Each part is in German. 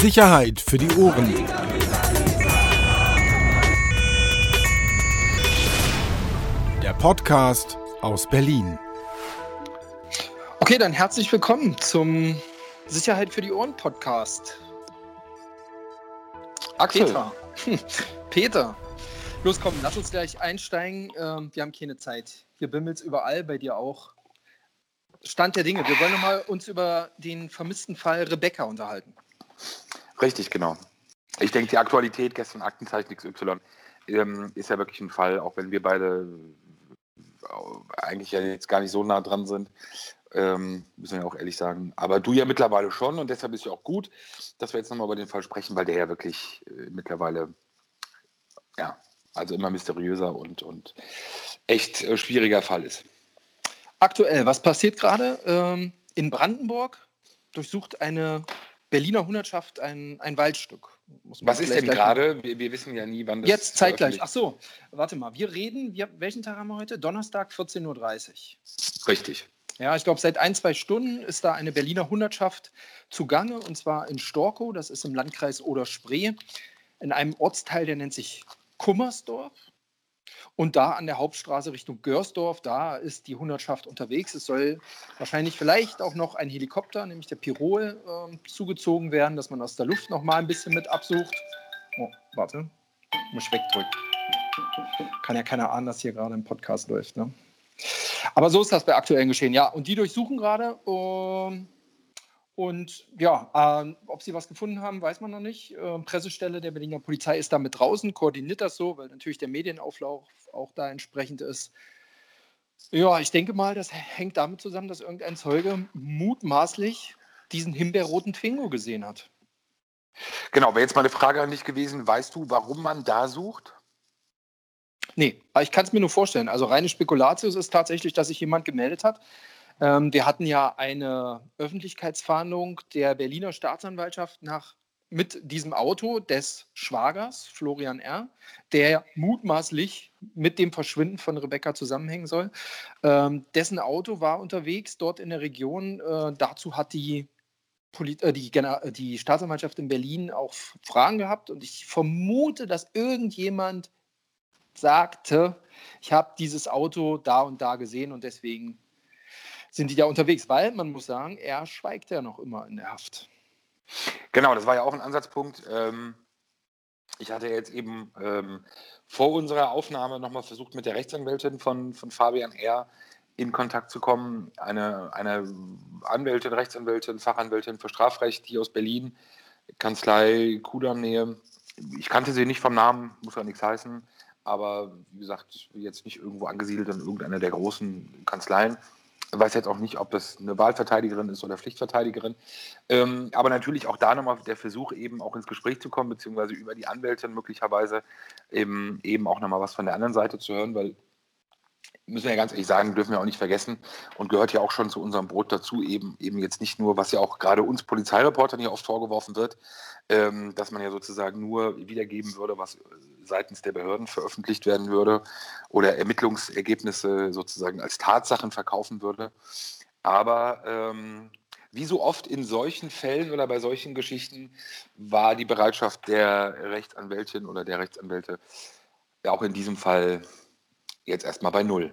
Sicherheit für die Ohren. Der Podcast aus Berlin. Okay, dann herzlich willkommen zum Sicherheit für die Ohren Podcast. Axel. Peter. Peter. Los, komm, lass uns gleich einsteigen. Ähm, wir haben keine Zeit. Hier bimmelt es überall, bei dir auch. Stand der Dinge. Wir wollen noch mal uns über den vermissten Fall Rebecca unterhalten. Richtig, genau. Ich denke, die Aktualität gestern Aktenzeichen XY ähm, ist ja wirklich ein Fall, auch wenn wir beide äh, eigentlich ja jetzt gar nicht so nah dran sind, ähm, müssen wir ja auch ehrlich sagen. Aber du ja mittlerweile schon und deshalb ist ja auch gut, dass wir jetzt nochmal über den Fall sprechen, weil der ja wirklich äh, mittlerweile, ja, also immer mysteriöser und, und echt äh, schwieriger Fall ist. Aktuell, was passiert gerade? Ähm, in Brandenburg durchsucht eine Berliner Hundertschaft ein, ein Waldstück. Was ist denn gerade? Wir, wir, wissen ja nie, wann das Jetzt zeitgleich. Ach so, warte mal. Wir reden, wir, welchen Tag haben wir heute? Donnerstag, 14.30 Uhr. Richtig. Ja, ich glaube, seit ein, zwei Stunden ist da eine Berliner Hundertschaft zugange und zwar in Storkow, das ist im Landkreis Oder-Spree, in einem Ortsteil, der nennt sich Kummersdorf. Und da an der Hauptstraße Richtung Görsdorf, da ist die Hundertschaft unterwegs. Es soll wahrscheinlich vielleicht auch noch ein Helikopter, nämlich der Pirol, äh, zugezogen werden, dass man aus der Luft noch mal ein bisschen mit absucht. Oh, warte, muss ich wegdrücken. Kann ja keiner ahnen, dass hier gerade ein Podcast läuft. Ne? Aber so ist das bei aktuellen Geschehen. Ja, und die durchsuchen gerade. Äh, und ja, äh, ob sie was gefunden haben, weiß man noch nicht. Äh, Pressestelle der Berliner Polizei ist da mit draußen, koordiniert das so, weil natürlich der Medienauflauf auch da entsprechend ist. Ja, ich denke mal, das hängt damit zusammen, dass irgendein Zeuge mutmaßlich diesen himbeerroten Twingo gesehen hat. Genau, wäre jetzt meine Frage an dich gewesen, weißt du, warum man da sucht? Nee, aber ich kann es mir nur vorstellen. Also reine Spekulatius ist tatsächlich, dass sich jemand gemeldet hat, ähm, wir hatten ja eine Öffentlichkeitsfahndung der Berliner Staatsanwaltschaft nach mit diesem Auto des Schwagers, Florian R., der mutmaßlich mit dem Verschwinden von Rebecca zusammenhängen soll. Ähm, dessen Auto war unterwegs dort in der Region. Äh, dazu hat die, Polit äh, die, die Staatsanwaltschaft in Berlin auch Fragen gehabt und ich vermute, dass irgendjemand sagte, ich habe dieses Auto da und da gesehen und deswegen sind die da unterwegs, weil man muss sagen, er schweigt ja noch immer in der Haft. Genau, das war ja auch ein Ansatzpunkt. Ähm, ich hatte jetzt eben ähm, vor unserer Aufnahme nochmal versucht, mit der Rechtsanwältin von, von Fabian R. in Kontakt zu kommen. Eine, eine Anwältin, Rechtsanwältin, Fachanwältin für Strafrecht, die aus Berlin, Kanzlei Kudam-Nähe. Ich kannte sie nicht vom Namen, muss ja nichts heißen, aber wie gesagt, jetzt nicht irgendwo angesiedelt in irgendeiner der großen Kanzleien. Weiß jetzt auch nicht, ob das eine Wahlverteidigerin ist oder Pflichtverteidigerin. Ähm, aber natürlich auch da nochmal der Versuch, eben auch ins Gespräch zu kommen, beziehungsweise über die Anwältin möglicherweise eben, eben auch nochmal was von der anderen Seite zu hören, weil müssen wir ja ganz ehrlich sagen, dürfen wir auch nicht vergessen und gehört ja auch schon zu unserem Brot dazu, eben, eben jetzt nicht nur, was ja auch gerade uns Polizeireportern hier oft vorgeworfen wird, ähm, dass man ja sozusagen nur wiedergeben würde, was seitens der Behörden veröffentlicht werden würde oder Ermittlungsergebnisse sozusagen als Tatsachen verkaufen würde. Aber ähm, wie so oft in solchen Fällen oder bei solchen Geschichten war die Bereitschaft der Rechtsanwältin oder der Rechtsanwälte auch in diesem Fall jetzt erstmal bei Null.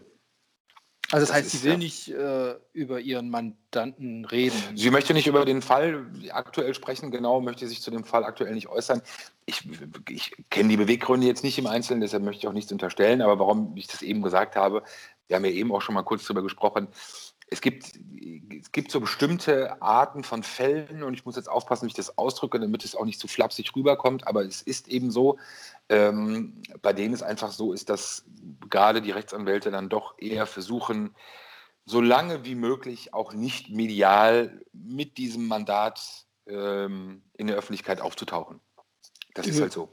Also das, das heißt, sie will ja, nicht äh, über ihren Mandanten reden. Sie möchte nicht über den Fall aktuell sprechen, genau, möchte sich zu dem Fall aktuell nicht äußern. Ich, ich kenne die Beweggründe jetzt nicht im Einzelnen, deshalb möchte ich auch nichts unterstellen, aber warum ich das eben gesagt habe, wir haben ja eben auch schon mal kurz darüber gesprochen, es gibt, es gibt so bestimmte Arten von Fällen und ich muss jetzt aufpassen, wie ich das ausdrücke, damit es auch nicht zu flapsig rüberkommt, aber es ist eben so, ähm, bei denen es einfach so ist, dass gerade die Rechtsanwälte dann doch eher versuchen, so lange wie möglich auch nicht medial mit diesem Mandat ähm, in der Öffentlichkeit aufzutauchen. Das ist halt so.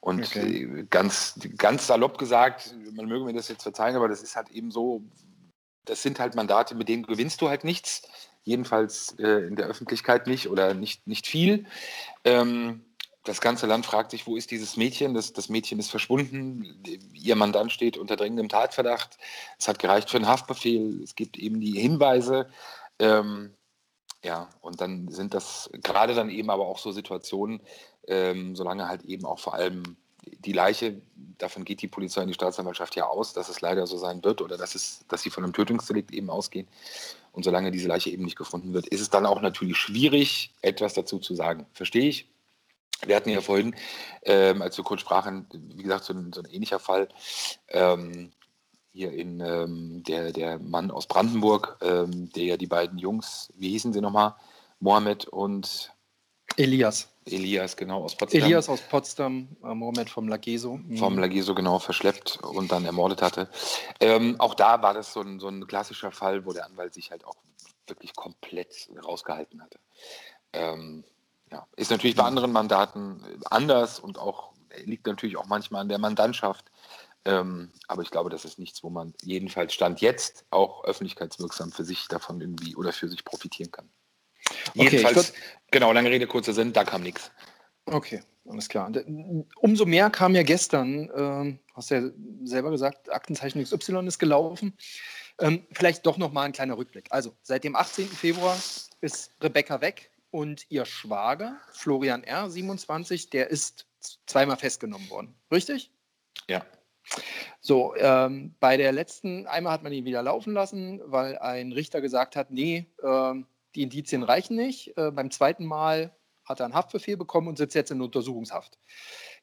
Und okay. Äh, ganz, ganz salopp gesagt, man möge mir das jetzt verzeihen, aber das ist halt eben so, das sind halt Mandate, mit denen gewinnst du halt nichts. Jedenfalls äh, in der Öffentlichkeit nicht oder nicht, nicht viel. Ähm, das ganze Land fragt sich, wo ist dieses Mädchen? Das, das Mädchen ist verschwunden. Ihr Mandant steht unter dringendem Tatverdacht. Es hat gereicht für einen Haftbefehl. Es gibt eben die Hinweise. Ähm, Ja, und dann sind das gerade dann eben aber auch so Situationen, ähm, solange halt eben auch vor allem die Leiche, davon geht die Polizei und die Staatsanwaltschaft ja aus, dass es leider so sein wird oder dass, es, dass sie von einem Tötungsdelikt eben ausgehen. Und solange diese Leiche eben nicht gefunden wird, ist es dann auch natürlich schwierig, etwas dazu zu sagen. Verstehe ich. Wir hatten ja vorhin, ähm, als wir kurz sprachen, wie gesagt, so ein, so ein ähnlicher Fall. Ähm, hier in ähm, der, der Mann aus Brandenburg, ähm, der ja die beiden Jungs, wie hießen sie nochmal? Mohammed und Elias. Elias, genau, aus Potsdam. Elias aus Potsdam, äh, Mohammed vom Lageso. Mhm. Vom Lageso, genau, verschleppt und dann ermordet hatte. Ähm, auch da war das so ein, so ein klassischer Fall, wo der Anwalt sich halt auch wirklich komplett rausgehalten hatte. Ähm, ja. Ist natürlich bei anderen Mandaten anders und auch liegt natürlich auch manchmal an der Mandantschaft. Ähm, aber ich glaube, das ist nichts, wo man jedenfalls Stand jetzt auch öffentlichkeitswirksam für sich davon irgendwie oder für sich profitieren kann. Okay, Jedenfalls, genau, lange Rede, kurzer Sinn, da kam nichts. Okay, alles klar. Umso mehr kam ja gestern, äh, hast ja selber gesagt, Aktenzeichen XY ist gelaufen. Ähm, vielleicht doch nochmal ein kleiner Rückblick. Also, seit dem 18. Februar ist Rebecca weg und ihr Schwager, Florian R., 27, der ist zweimal festgenommen worden. Richtig? Ja. So, ähm, bei der letzten, einmal hat man ihn wieder laufen lassen, weil ein Richter gesagt hat, nee, ähm, die Indizien reichen nicht. Äh, beim zweiten Mal hat er einen Haftbefehl bekommen und sitzt jetzt in Untersuchungshaft.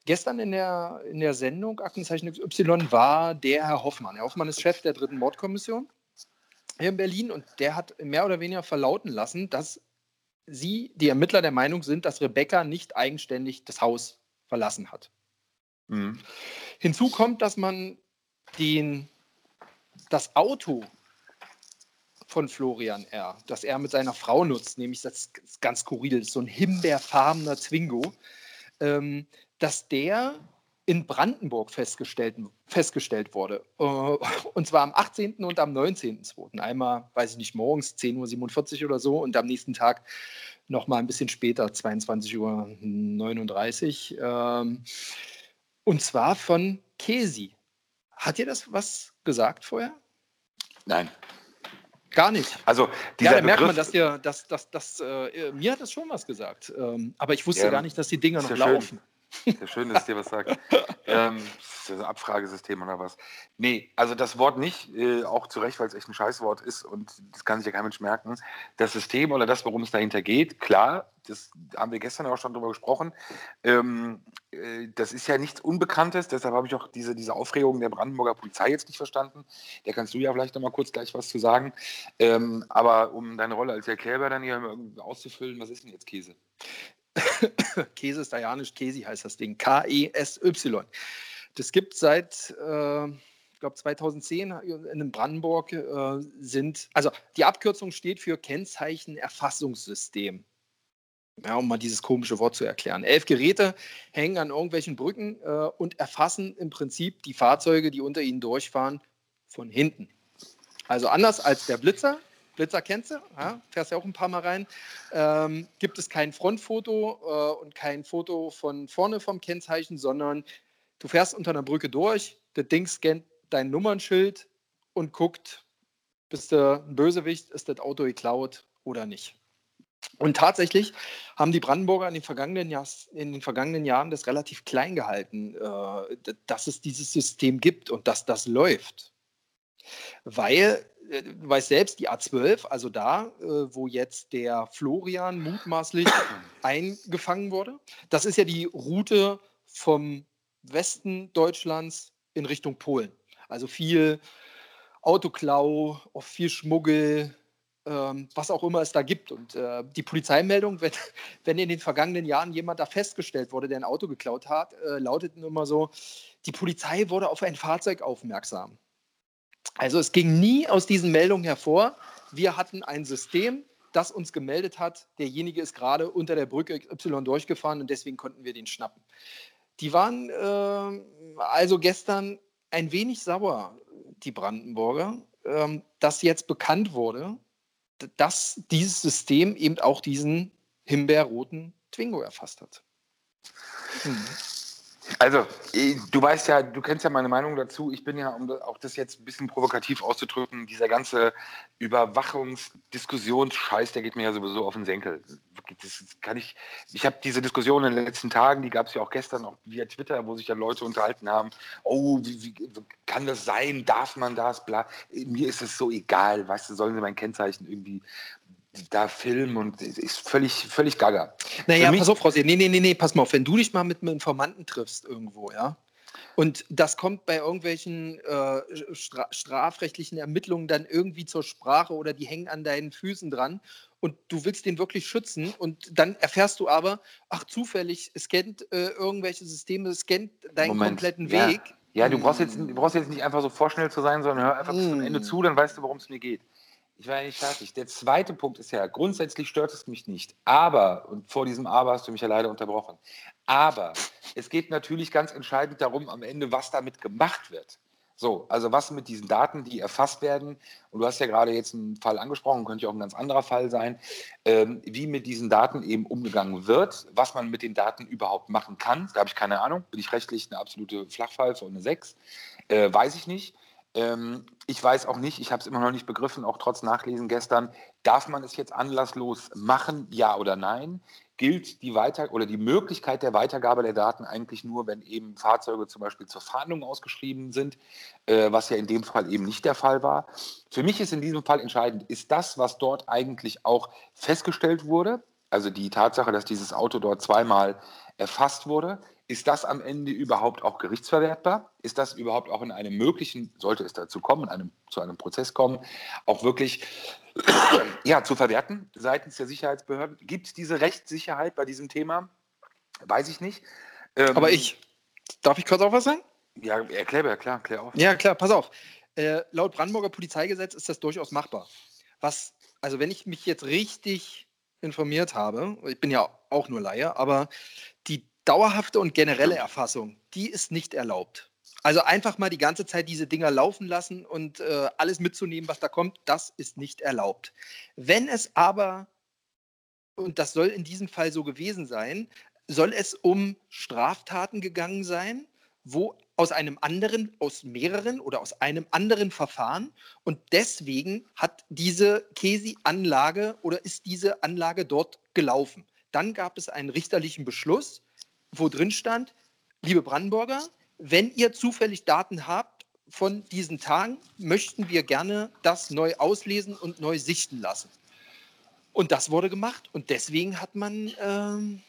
Gestern in der, in der Sendung Aktenzeichen XY war der Herr Hoffmann. Herr Hoffmann ist Chef der dritten Mordkommission hier in Berlin und der hat mehr oder weniger verlauten lassen, dass sie, die Ermittler, der Meinung sind, dass Rebecca nicht eigenständig das Haus verlassen hat. Mhm. Hinzu kommt, dass man den, das Auto von Florian R., das er mit seiner Frau nutzt, nämlich das ist ganz skurril, so ein himbeerfarbener Zwingo, ähm, dass der in Brandenburg festgestellt, festgestellt wurde. Äh, und zwar am 18. und am 19.2. Einmal, weiß ich nicht, morgens 10.47 Uhr oder so und am nächsten Tag nochmal ein bisschen später, 22.39 Uhr. Ähm, und zwar von Kesi. Hat dir das was gesagt vorher? Nein. Gar nicht. Also ja, da merkt man, dass dir, dass, dass, dass, äh, mir hat das schon was gesagt. Ähm, aber ich wusste ja, gar nicht, dass die Dinger noch laufen. Sehr schön, dass dir was sagt. ähm, das ein Abfragesystem oder was? Nee, also das Wort nicht, äh, auch zu Recht, weil es echt ein Scheißwort ist und das kann sich ja kein Mensch merken. Das System oder das, worum es dahinter geht, klar, das haben wir gestern auch schon drüber gesprochen. Ähm, äh, das ist ja nichts Unbekanntes, deshalb habe ich auch diese, diese Aufregung der Brandenburger Polizei jetzt nicht verstanden. Da kannst du ja vielleicht noch mal kurz gleich was zu sagen. Ähm, aber um deine Rolle als Erklärer dann hier auszufüllen, was ist denn jetzt Käse? Käse ist Dianisch, Käsi heißt das Ding. K-E-S-Y. Das gibt seit, äh, ich glaube, 2010 in Brandenburg äh, sind, also die Abkürzung steht für Kennzeichenerfassungssystem. Ja, um mal dieses komische Wort zu erklären. Elf Geräte hängen an irgendwelchen Brücken äh, und erfassen im Prinzip die Fahrzeuge, die unter ihnen durchfahren, von hinten. Also anders als der Blitzer, Blitzer kennst du, ja, fährst ja auch ein paar Mal rein. Ähm, gibt es kein Frontfoto äh, und kein Foto von vorne vom Kennzeichen, sondern du fährst unter einer Brücke durch, das Ding scannt dein Nummernschild und guckt, bist du ein Bösewicht, ist das Auto geklaut oder nicht. Und tatsächlich haben die Brandenburger in den vergangenen, Jahr, in den vergangenen Jahren das relativ klein gehalten, äh, dass es dieses System gibt und dass das läuft. Weil du weißt selbst, die A12, also da, äh, wo jetzt der Florian mutmaßlich eingefangen wurde, das ist ja die Route vom Westen Deutschlands in Richtung Polen. Also viel Autoklau, auch viel Schmuggel, ähm, was auch immer es da gibt. Und äh, die Polizeimeldung, wenn, wenn in den vergangenen Jahren jemand da festgestellt wurde, der ein Auto geklaut hat, äh, lauteten immer so, die Polizei wurde auf ein Fahrzeug aufmerksam. Also es ging nie aus diesen Meldungen hervor, wir hatten ein System, das uns gemeldet hat, derjenige ist gerade unter der Brücke Y durchgefahren und deswegen konnten wir den schnappen. Die waren äh, also gestern ein wenig sauer, die Brandenburger, äh, dass jetzt bekannt wurde, dass dieses System eben auch diesen himbeerroten Twingo erfasst hat. Hm. Also, äh, du weißt ja, du kennst ja meine Meinung dazu. Ich bin ja, um auch das jetzt ein bisschen provokativ auszudrücken, dieser ganze Überwachungsdiskussionsscheiß, der geht mir ja sowieso auf den Senkel. Das kann ich, ich habe diese Diskussion in den letzten Tagen, die gab es ja auch gestern auch via Twitter, wo sich ja Leute unterhalten haben. Oh, wie, wie kann das sein? Darf man das? Bla. Mir ist es so egal, weißt du, sollen sie mein Kennzeichen irgendwie da filmen und ist völlig, völlig gaga. Naja, pass auf, Rossi, nee, nee, nee, nee, pass mal auf, wenn du dich mal mit einem Informanten triffst irgendwo, ja, und das kommt bei irgendwelchen äh, stra strafrechtlichen Ermittlungen dann irgendwie zur Sprache oder die hängen an deinen Füßen dran und du willst den wirklich schützen und dann erfährst du aber, ach zufällig, scannt äh, irgendwelche Systeme, scannt deinen Moment, kompletten ja. Weg. Ja, du brauchst, jetzt, du brauchst jetzt nicht einfach so vorschnell zu sein, sondern hör einfach mm. bis zum Ende hm. zu, dann weißt du, worum es mir geht. Ich war ja nicht fertig. Der zweite Punkt ist ja, grundsätzlich stört es mich nicht. Aber, und vor diesem Aber hast du mich ja leider unterbrochen, aber es geht natürlich ganz entscheidend darum, am Ende, was damit gemacht wird. So, also was mit diesen Daten, die erfasst werden, und du hast ja gerade jetzt einen Fall angesprochen, könnte ja auch ein ganz anderer Fall sein, ähm, wie mit diesen Daten eben umgegangen wird, was man mit den Daten überhaupt machen kann, da habe ich keine Ahnung, bin ich rechtlich eine absolute Flachpfeife und eine 6, äh, weiß ich nicht. Ähm, ich weiß auch nicht, ich habe es immer noch nicht begriffen, auch trotz Nachlesen gestern, darf man es jetzt anlasslos machen, ja oder nein? Gilt die Weiter oder die Möglichkeit der Weitergabe der Daten eigentlich nur, wenn eben Fahrzeuge zum Beispiel zur Fahndung ausgeschrieben sind, äh, was ja in dem Fall eben nicht der Fall war. Für mich ist in diesem Fall entscheidend, ist das, was dort eigentlich auch festgestellt wurde, also die Tatsache, dass dieses Auto dort zweimal erfasst wurde, ist das am Ende überhaupt auch gerichtsverwertbar? Ist das überhaupt auch in einem möglichen, sollte es dazu kommen, in einem, zu einem Prozess kommen, auch wirklich ja, zu verwerten seitens der Sicherheitsbehörden? Gibt es diese Rechtssicherheit bei diesem Thema? Weiß ich nicht. Ähm, Aber ich, darf ich kurz auch was sagen? Ja, erklär, klar, klär auf. Ja, klar, pass auf. Äh, laut Brandenburger Polizeigesetz ist das durchaus machbar. Was, also wenn ich mich jetzt richtig informiert habe, ich bin ja auch nur Laie, aber dauerhafte und generelle Erfassung, die ist nicht erlaubt. Also einfach mal die ganze Zeit diese Dinger laufen lassen und äh, alles mitzunehmen, was da kommt, das ist nicht erlaubt. Wenn es aber, und das soll in diesem Fall so gewesen sein, soll es um Straftaten gegangen sein, wo aus einem anderen, aus mehreren oder aus einem anderen Verfahren und deswegen hat diese Kesi-Anlage oder ist diese Anlage dort gelaufen. Dann gab es einen richterlichen Beschluss, wo drin stand, liebe Brandenburger, wenn ihr zufällig Daten habt von diesen Tagen, möchten wir gerne das neu auslesen und neu sichten lassen. Und das wurde gemacht und deswegen hat man ähm,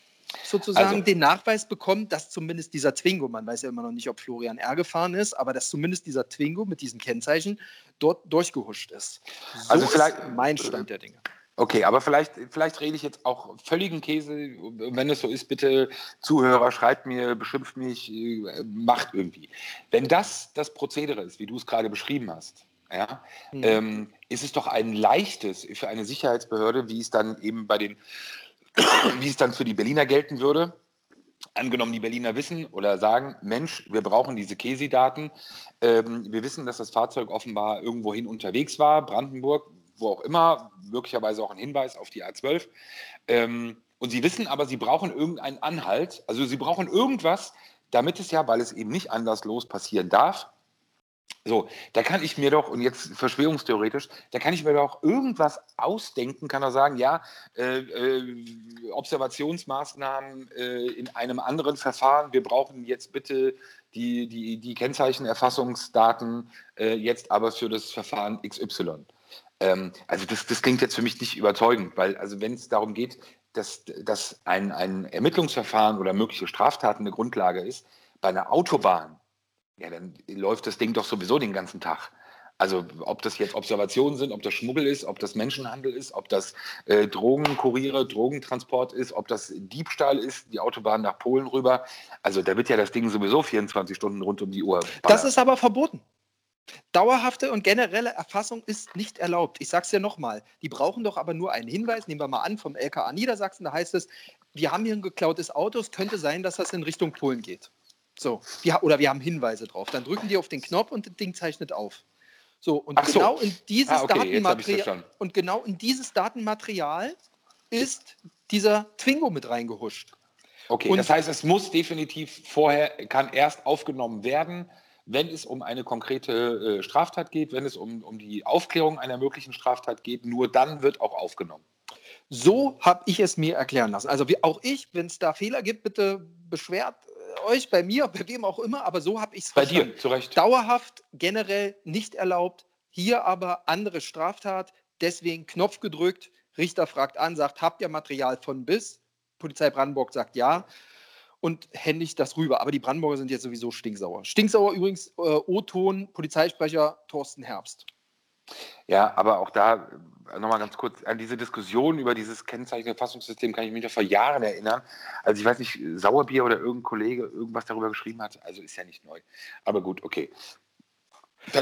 sozusagen also, den Nachweis bekommen, dass zumindest dieser Twingo, man weiß ja immer noch nicht, ob Florian R. gefahren ist, aber dass zumindest dieser Twingo mit diesen Kennzeichen dort durchgehuscht ist. So also vielleicht ist mein Stand der Dinge. Okay, aber vielleicht, vielleicht rede ich jetzt auch völligen Käse. Wenn es so ist, bitte Zuhörer, schreibt mir, beschimpft mich, äh, macht irgendwie. Wenn das das Prozedere ist, wie du es gerade beschrieben hast, ja, mhm. ähm, ist es doch ein leichtes für eine Sicherheitsbehörde, wie es dann eben bei den, wie es dann für die Berliner gelten würde. Angenommen, die Berliner wissen oder sagen, Mensch, wir brauchen diese Kesi-Daten. Ähm, wir wissen, dass das Fahrzeug offenbar irgendwohin unterwegs war, Brandenburg, wo auch immer, möglicherweise auch ein Hinweis auf die A12. Ähm, und sie wissen aber, sie brauchen irgendeinen Anhalt, also sie brauchen irgendwas, damit es ja, weil es eben nicht anlasslos passieren darf, so, da kann ich mir doch, und jetzt verschwörungstheoretisch, da kann ich mir doch irgendwas ausdenken, kann er sagen, ja, äh, äh, Observationsmaßnahmen äh, in einem anderen Verfahren, wir brauchen jetzt bitte die, die, die Kennzeichenerfassungsdaten äh, jetzt aber für das Verfahren XY. Ähm, also das, das klingt jetzt für mich nicht überzeugend, weil also wenn es darum geht, dass, dass ein, ein Ermittlungsverfahren oder mögliche Straftaten eine Grundlage ist, bei einer Autobahn, ja, dann läuft das Ding doch sowieso den ganzen Tag. Also ob das jetzt Observationen sind, ob das Schmuggel ist, ob das Menschenhandel ist, ob das äh, Drogenkuriere, Drogentransport ist, ob das Diebstahl ist, die Autobahn nach Polen rüber. Also da wird ja das Ding sowieso 24 Stunden rund um die Uhr. Ballern. Das ist aber verboten. Dauerhafte und generelle Erfassung ist nicht erlaubt. Ich sage es ja nochmal. Die brauchen doch aber nur einen Hinweis. Nehmen wir mal an, vom LKA Niedersachsen, da heißt es, wir haben hier ein geklautes Auto. Es könnte sein, dass das in Richtung Polen geht. So, wir, oder wir haben Hinweise drauf. Dann drücken die auf den Knopf und das Ding zeichnet auf. So, und Ach genau so. in dieses ah, okay, Datenmaterial und genau in dieses Datenmaterial ist dieser Twingo mit reingehuscht. Okay, Und- das heißt, es muss definitiv vorher, kann erst aufgenommen werden, wenn es um eine konkrete äh, Straftat geht, wenn es um, um die Aufklärung einer möglichen Straftat geht, nur dann wird auch aufgenommen. So habe ich es mir erklären lassen. Also wie, auch ich, wenn es da Fehler gibt, bitte beschwert äh, euch bei mir, bei wem auch immer, aber so habe ich es Bei dir, zu Recht. Dauerhaft generell nicht erlaubt, hier aber andere Straftat, deswegen Knopf gedrückt, Richter fragt an, sagt, habt ihr Material von bis? Polizei Brandenburg sagt ja und händigt das rüber. Aber die Brandenburger sind jetzt sowieso stinksauer. Stinksauer übrigens, äh, O-Ton, Polizeisprecher Thorsten Herbst. Ja, aber auch da äh, nochmal ganz kurz an diese Diskussion über dieses Kennzeichenerfassungssystem kann ich mich noch vor Jahren erinnern. Also ich weiß nicht, Sauerbier oder irgendein Kollege irgendwas darüber geschrieben hat. Also ist ja nicht neu. Aber gut, okay.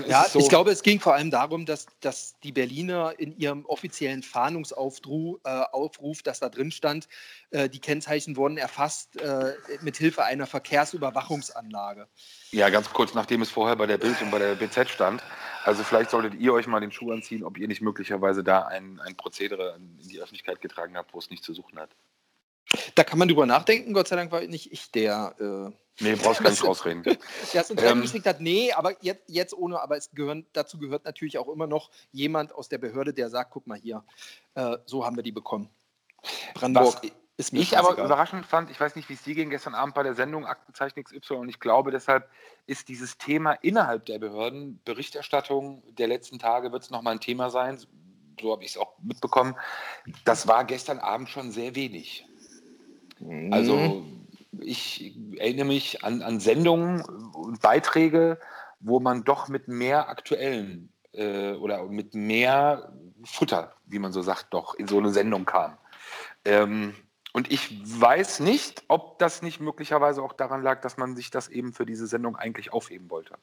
Ja, so, ich glaube, es ging vor allem darum, dass, dass die Berliner in ihrem offiziellen Fahndungsaufruf, äh, Aufruf, dass da drin stand, äh, die Kennzeichen wurden erfasst äh, mit Hilfe einer Verkehrsüberwachungsanlage. Ja, ganz kurz, nachdem es vorher bei der Bild und bei der BZ stand. Also vielleicht solltet ihr euch mal den Schuh anziehen, ob ihr nicht möglicherweise da ein, ein Prozedere in die Öffentlichkeit getragen habt, wo es nicht zu suchen hat. Da kann man drüber nachdenken. Gott sei Dank war nicht ich der, äh, Nee, brauchst gar nicht rausreden. der es ins Ähm. Geschickt hat. Nee, aber jetzt, jetzt ohne, aber es gehören, dazu gehört natürlich auch immer noch jemand aus der Behörde, der sagt, guck mal hier, äh, so haben wir die bekommen. Brandenburg Was ist mir Ich aber scheißegal. überraschend fand, ich weiß nicht, wie es dir ging gestern Abend bei der Sendung Aktenzeichen XY und ich glaube, deshalb ist dieses Thema innerhalb der Behörden, Berichterstattung der letzten Tage wird es nochmal ein Thema sein, so habe ich es auch mitbekommen. Das war gestern Abend schon sehr wenig. Mhm. Also ich erinnere mich an, an Sendungen und Beiträge, wo man doch mit mehr aktuellen äh, oder mit mehr Futter, wie man so sagt, doch in so eine Sendung kam. Ähm, und ich weiß nicht, ob das nicht möglicherweise auch daran lag, dass man sich das eben für diese Sendung eigentlich aufheben wollte.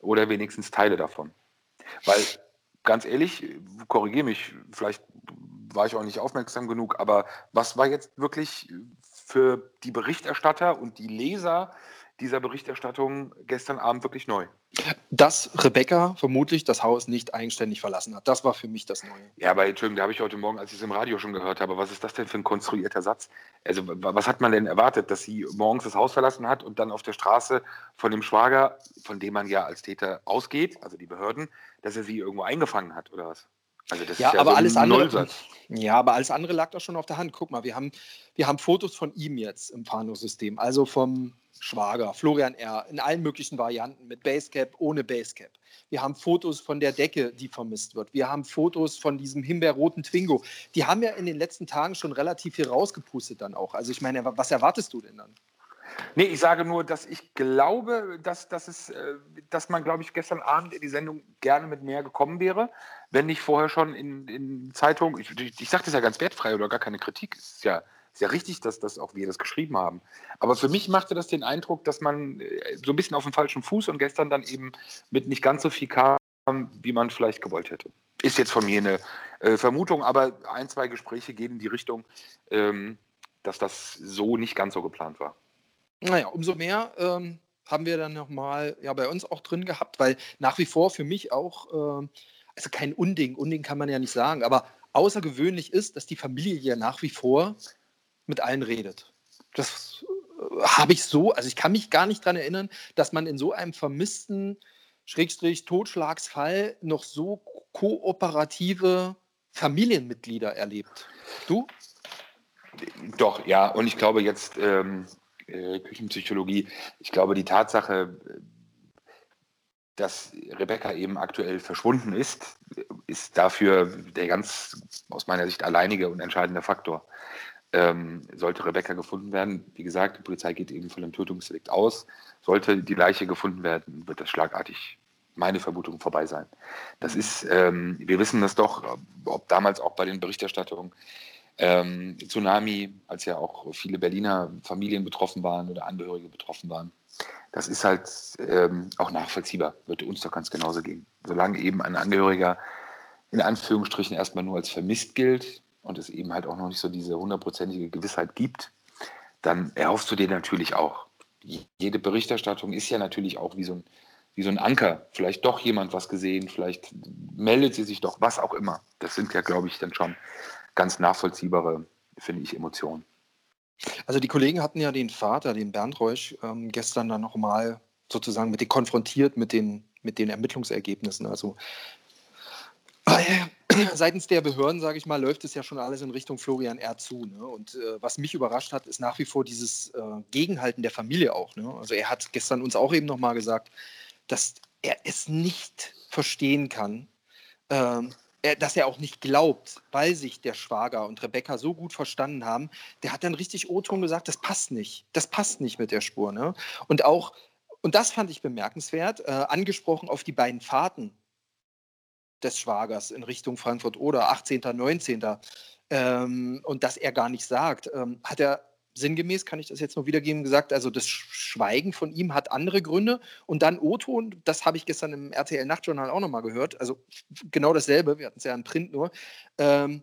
Oder wenigstens Teile davon. Weil, ganz ehrlich, korrigiere mich, vielleicht war ich auch nicht aufmerksam genug, aber was war jetzt wirklich für die Berichterstatter und die Leser dieser Berichterstattung gestern Abend wirklich neu? dass Rebecca vermutlich das Haus nicht eigenständig verlassen hat. Das war für mich das Neue. Ja, aber Entschuldigung, da habe ich heute Morgen, als ich es im Radio schon gehört habe, was ist das denn für ein konstruierter Satz? Also, wa- was hat man denn erwartet, dass sie morgens das Haus verlassen hat und dann auf der Straße von dem Schwager, von dem man ja als Täter ausgeht, also die Behörden, dass er sie irgendwo eingefangen hat oder was? Also, das Ja, ist ja aber so ein alles andere- Nullsatz. Ja, aber alles andere lag doch schon auf der Hand. Guck mal, wir haben, wir haben Fotos von ihm jetzt im Fahndungssystem, also vom Schwager, Florian R., in allen möglichen Varianten, mit Basecap, ohne Basecap. Wir haben Fotos von der Decke, die vermisst wird. Wir haben Fotos von diesem himbeerroten Twingo. Die haben ja in den letzten Tagen schon relativ viel rausgepustet dann auch. Also ich meine, was erwartest du denn dann? Nee, ich sage nur, dass ich glaube, dass, dass, es, äh, dass man, glaube ich, gestern Abend in die Sendung gerne mit mehr gekommen wäre, wenn nicht vorher schon in, in Zeitungen, ich, ich, ich sage das ja ganz wertfrei oder gar keine Kritik, es ist ja, ist ja richtig, dass das auch wir das geschrieben haben. Aber für mich machte das den Eindruck, dass man äh, so ein bisschen auf dem falschen Fuß und gestern dann eben mit nicht ganz so viel kam, wie man vielleicht gewollt hätte. Ist jetzt von mir eine äh, Vermutung, aber ein, zwei Gespräche gehen in die Richtung, ähm, dass das so nicht ganz so geplant war. Naja, umso mehr ähm, haben wir dann nochmal ja, bei uns auch drin gehabt, weil nach wie vor für mich auch, ähm, also kein Unding, Unding kann man ja nicht sagen, aber außergewöhnlich ist, dass die Familie ja nach wie vor mit allen redet. Das äh, habe ich so, also ich kann mich gar nicht daran erinnern, dass man in so einem vermissten Schrägstrich Totschlagsfall noch so kooperative Familienmitglieder erlebt. Du? Doch, ja, und ich glaube jetzt ähm, äh, Küchenpsychologie, ich glaube die Tatsache, dass Rebecca eben aktuell verschwunden ist, ist dafür der ganz aus meiner Sicht alleinige und entscheidende Faktor. Ähm, sollte Rebecca gefunden werden, wie gesagt, die Polizei geht eben von dem Tötungsdelikt aus, sollte die Leiche gefunden werden, wird das schlagartig meine Vermutung vorbei sein. Das ist, ähm, wir wissen das doch, ob damals auch bei den Berichterstattungen, ähm, Tsunami, als ja auch viele Berliner Familien betroffen waren oder Angehörige betroffen waren. Das ist halt ähm, auch nachvollziehbar, würde uns doch ganz genauso gehen. Solange eben ein Angehöriger in Anführungsstrichen erstmal nur als vermisst gilt und es eben halt auch noch nicht so diese hundertprozentige Gewissheit gibt, dann erhoffst du dir natürlich auch. Jede Berichterstattung ist ja natürlich auch wie so ein, wie so ein Anker. Vielleicht doch jemand was gesehen, vielleicht meldet sie sich doch, was auch immer. Das sind ja, glaube ich, dann schon ganz nachvollziehbare, finde ich, Emotionen. Also die Kollegen hatten ja den Vater, den Bernd Reusch, ähm, gestern dann nochmal sozusagen mit den konfrontiert mit den, mit den Ermittlungsergebnissen. Also seitens der Behörden, sage ich mal, läuft es ja schon alles in Richtung Florian R. zu. Ne? Und äh, was mich überrascht hat, ist nach wie vor dieses äh, Gegenhalten der Familie auch. Ne? Also er hat gestern uns auch eben nochmal gesagt, dass er es nicht verstehen kann, ähm, dass er auch nicht glaubt, weil sich der Schwager und Rebecca so gut verstanden haben. Der hat dann richtig O-Ton gesagt, das passt nicht. Das passt nicht mit der Spur. Ne? Und auch, und das fand ich bemerkenswert, äh, angesprochen auf die beiden Fahrten des Schwagers in Richtung Frankfurt oder 18., 19. Ähm, und dass er gar nicht sagt, ähm, hat er sinngemäß, kann ich das jetzt nur wiedergeben, gesagt, also das Schweigen von ihm hat andere Gründe und dann O-Ton, das habe ich gestern im RTL Nachtjournal auch nochmal gehört, also genau dasselbe, wir hatten es ja in Print nur, ähm,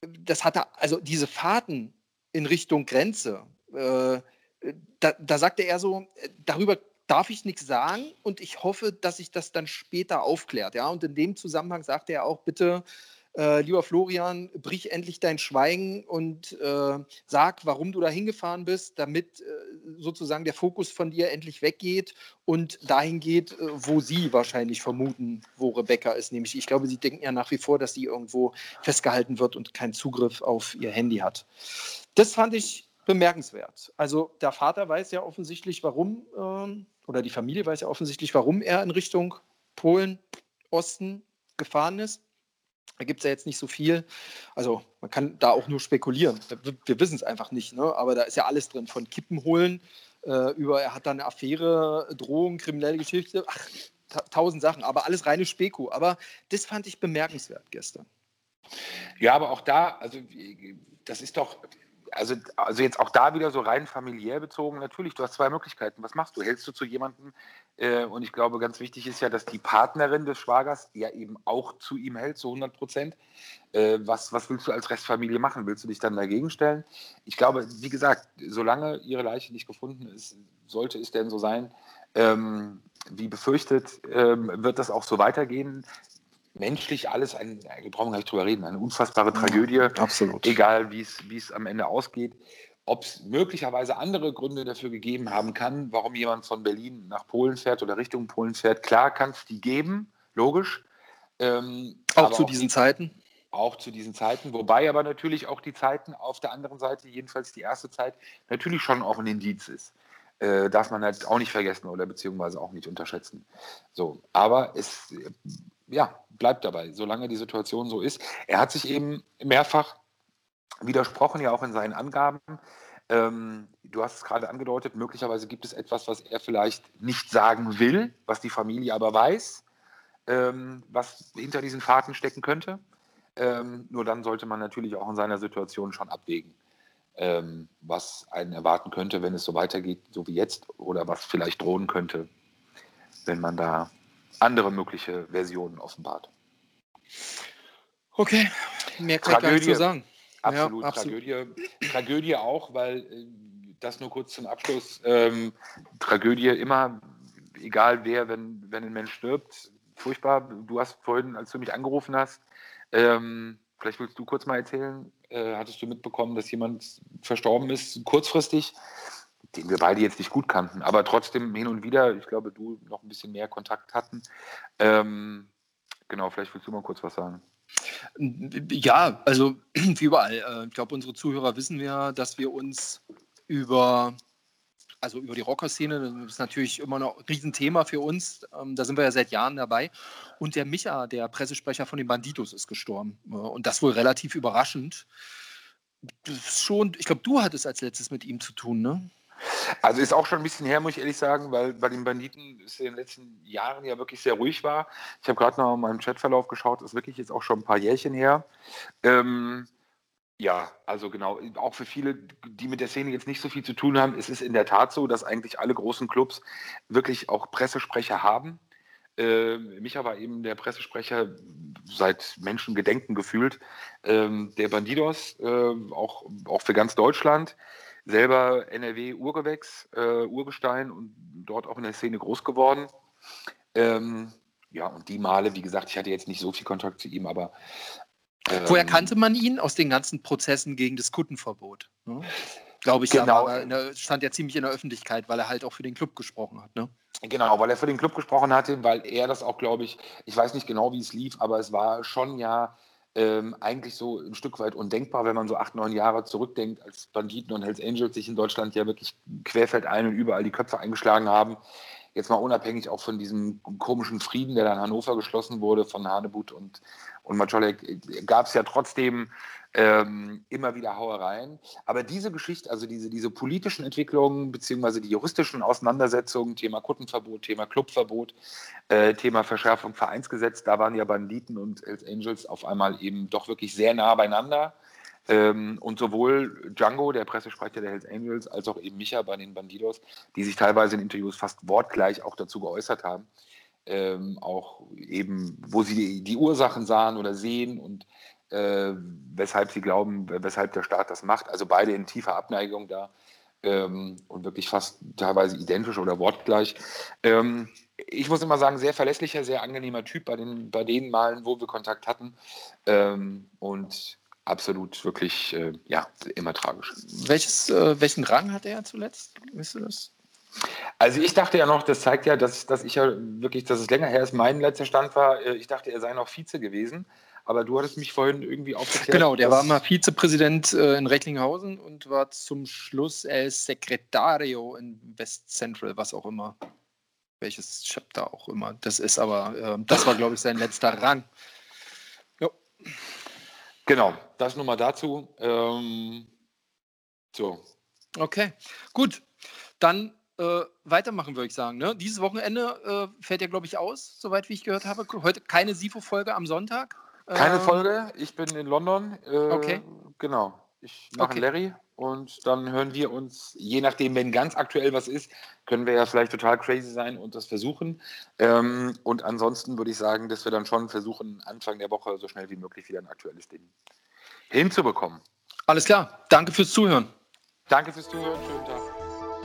das hatte, also diese Fahrten in Richtung Grenze, äh, da, da sagte er so, darüber darf ich nichts sagen und ich hoffe, dass sich das dann später aufklärt. Ja? Und in dem Zusammenhang sagte er auch, bitte, äh, lieber Florian, brich endlich dein Schweigen und äh, sag, warum du da hingefahren bist, damit äh, sozusagen der Fokus von dir endlich weggeht und dahin geht, äh, wo sie wahrscheinlich vermuten, wo Rebecca ist. Nämlich, ich glaube, sie denken ja nach wie vor, dass sie irgendwo festgehalten wird und keinen Zugriff auf ihr Handy hat. Das fand ich bemerkenswert. Also der Vater weiß ja offensichtlich, warum ähm, oder die Familie weiß ja offensichtlich, warum er in Richtung Polen, Osten gefahren ist. Da gibt es ja jetzt nicht so viel. Also man kann da auch nur spekulieren. Wir, wir wissen es einfach nicht. Ne? Aber da ist ja alles drin. Von Kippen holen äh, über, er hat da eine Affäre, Drohung, kriminelle Geschichte. Ach, ta tausend Sachen. Aber alles reine Speku. Aber das fand ich bemerkenswert gestern. Ja, aber auch da, also das ist doch, also, also jetzt auch da wieder so rein familiär bezogen, natürlich, du hast zwei Möglichkeiten. Was machst du? Hältst du zu jemandem, und ich glaube, ganz wichtig ist ja, dass die Partnerin des Schwagers ja eben auch zu ihm hält, zu 100 Prozent. Äh, was, was willst du als Restfamilie machen? Willst du dich dann dagegen stellen? Ich glaube, wie gesagt, solange ihre Leiche nicht gefunden ist, sollte es denn so sein, ähm, wie befürchtet, ähm, wird das auch so weitergehen menschlich alles, ein, wir brauchen gar nicht drüber reden, eine unfassbare Tragödie. absolut. Egal, wie es am Ende ausgeht. Ob es möglicherweise andere Gründe dafür gegeben haben kann, warum jemand von Berlin nach Polen fährt oder Richtung Polen fährt, klar kann es die geben, logisch. Ähm, auch zu auch diesen die, Zeiten? Auch zu diesen Zeiten, wobei aber natürlich auch die Zeiten auf der anderen Seite, jedenfalls die erste Zeit, natürlich schon auch ein Indiz ist. Äh, darf man halt auch nicht vergessen oder beziehungsweise auch nicht unterschätzen. So, aber es ja, bleibt dabei, solange die Situation so ist. Er hat sich eben mehrfach widersprochen, ja auch in seinen Angaben. Ähm, du hast es gerade angedeutet, möglicherweise gibt es etwas, was er vielleicht nicht sagen will, was die Familie aber weiß, ähm, was hinter diesen Fahrten stecken könnte. Ähm, nur dann sollte man natürlich auch in seiner Situation schon abwägen, ähm, was einen erwarten könnte, wenn es so weitergeht, so wie jetzt, oder was vielleicht drohen könnte, wenn man da andere mögliche Versionen offenbart. Okay, mehr kann Tragödie, ich gar nicht zu sagen. Absolut, ja, absolut. Tragödie, Tragödie auch, weil äh, das nur kurz zum Abschluss. Ähm, Tragödie immer, egal wer, wenn, wenn ein Mensch stirbt, furchtbar. Du hast vorhin, als du mich angerufen hast, ähm, vielleicht willst du kurz mal erzählen, äh, hattest du mitbekommen, dass jemand verstorben ist, kurzfristig? den wir beide jetzt nicht gut kannten, aber trotzdem hin und wieder, ich glaube, du noch ein bisschen mehr Kontakt hatten. Ähm, genau, vielleicht willst du mal kurz was sagen. Ja, also wie überall. Äh, ich glaube, unsere Zuhörer wissen ja, dass wir uns über, also über die Rockerszene, das ist natürlich immer noch ein Riesenthema für uns. Ähm, da sind wir ja seit Jahren dabei. Und der Micha, der Pressesprecher von den Banditos, ist gestorben. Äh, und das wohl relativ überraschend. Das schon, ich glaube, du hattest als letztes mit ihm zu tun, ne? Also ist auch schon ein bisschen her, muss ich ehrlich sagen, weil bei den Banditen es in den letzten Jahren ja wirklich sehr ruhig war. Ich habe gerade noch in meinem Chatverlauf geschaut, ist wirklich jetzt auch schon ein paar Jährchen her. Ähm, ja, also genau, auch für viele, die mit der Szene jetzt nicht so viel zu tun haben, ist es in der Tat so, dass eigentlich alle großen Clubs wirklich auch Pressesprecher haben. Äh, Micha war eben der Pressesprecher seit Menschengedenken gefühlt, ähm, der Bandidos, äh, auch, auch für ganz Deutschland selber NRW-Urgewächs, äh, Urgestein und dort auch in der Szene groß geworden. Ähm, ja, und die Male, wie gesagt, ich hatte jetzt nicht so viel Kontakt zu ihm, aber. Ähm, Woher kannte man ihn? Aus den ganzen Prozessen gegen das Kuttenverbot. Ne? glaube ich, Genau. ja, der stand ja ziemlich in der Öffentlichkeit, weil er halt auch für den Club gesprochen hat. Ne? Genau, weil er für den Club gesprochen hatte, weil er das auch, glaube ich, ich weiß nicht genau, wie es lief, aber es war schon ja ähm, eigentlich so ein Stück weit undenkbar, wenn man so acht, neun Jahre zurückdenkt, als Banditen und Hells Angels sich in Deutschland ja wirklich querfeldein und überall die Köpfe eingeschlagen haben. Jetzt mal unabhängig auch von diesem komischen Frieden, der da in Hannover geschlossen wurde von Hanebut und, und Maczolek, gab es ja trotzdem ähm, immer wieder Hauereien. Aber diese Geschichte, also diese, diese politischen Entwicklungen beziehungsweise die juristischen Auseinandersetzungen, Thema Kuttenverbot, Thema Clubverbot, äh, Thema Verschärfung Vereinsgesetz, da waren ja Banditen und Hells Angels auf einmal eben doch wirklich sehr nah beieinander. Ähm, und sowohl Django, der Pressesprecher der Hells Angels, als auch eben Micha bei den Bandidos, die sich teilweise in Interviews fast wortgleich auch dazu geäußert haben, ähm, auch eben, wo sie die, die Ursachen sahen oder sehen und äh, weshalb sie glauben, weshalb der Staat das macht. Also beide in tiefer Abneigung da ähm, und wirklich fast teilweise identisch oder wortgleich. Ähm, ich muss immer sagen, sehr verlässlicher, sehr angenehmer Typ bei den, bei den Malen, wo wir Kontakt hatten. Ähm, und absolut wirklich, äh, ja, immer tragisch. Welches, äh, welchen Rang hat er zuletzt? Wisst du das? Also ich dachte ja noch, das zeigt ja, dass, dass ich ja wirklich, dass es länger her ist, mein letzter Stand war, äh, ich dachte, er sei noch Vize gewesen. Aber du hattest mich vorhin irgendwie aufgeklärt. Genau, der war mal Vizepräsident äh, in Recklinghausen und war zum Schluss El Secretario in West Central, was auch immer. Welches Chapter auch immer. Das ist aber, äh, das war, glaube ich, sein letzter Rang. Jo. Genau, das nur mal dazu. Ähm, so, Okay, gut. Dann äh, weitermachen, würde ich sagen. Ne? Dieses Wochenende äh, fällt ja, glaube ich, aus, soweit wie ich gehört habe. Heute keine SIFO-Folge am Sonntag. keine Ähm, Folge. Ich bin in London. Äh, Okay. Genau. Ich mache Okay. Larry und dann hören wir uns, je nachdem, wenn ganz aktuell was ist, können wir ja vielleicht total crazy sein und das versuchen. Ähm, und ansonsten würde ich sagen, dass wir dann schon versuchen, Anfang der Woche so schnell wie möglich wieder ein aktuelles Ding hinzubekommen. Alles klar. Danke fürs Zuhören. Danke fürs Zuhören. Schönen Tag.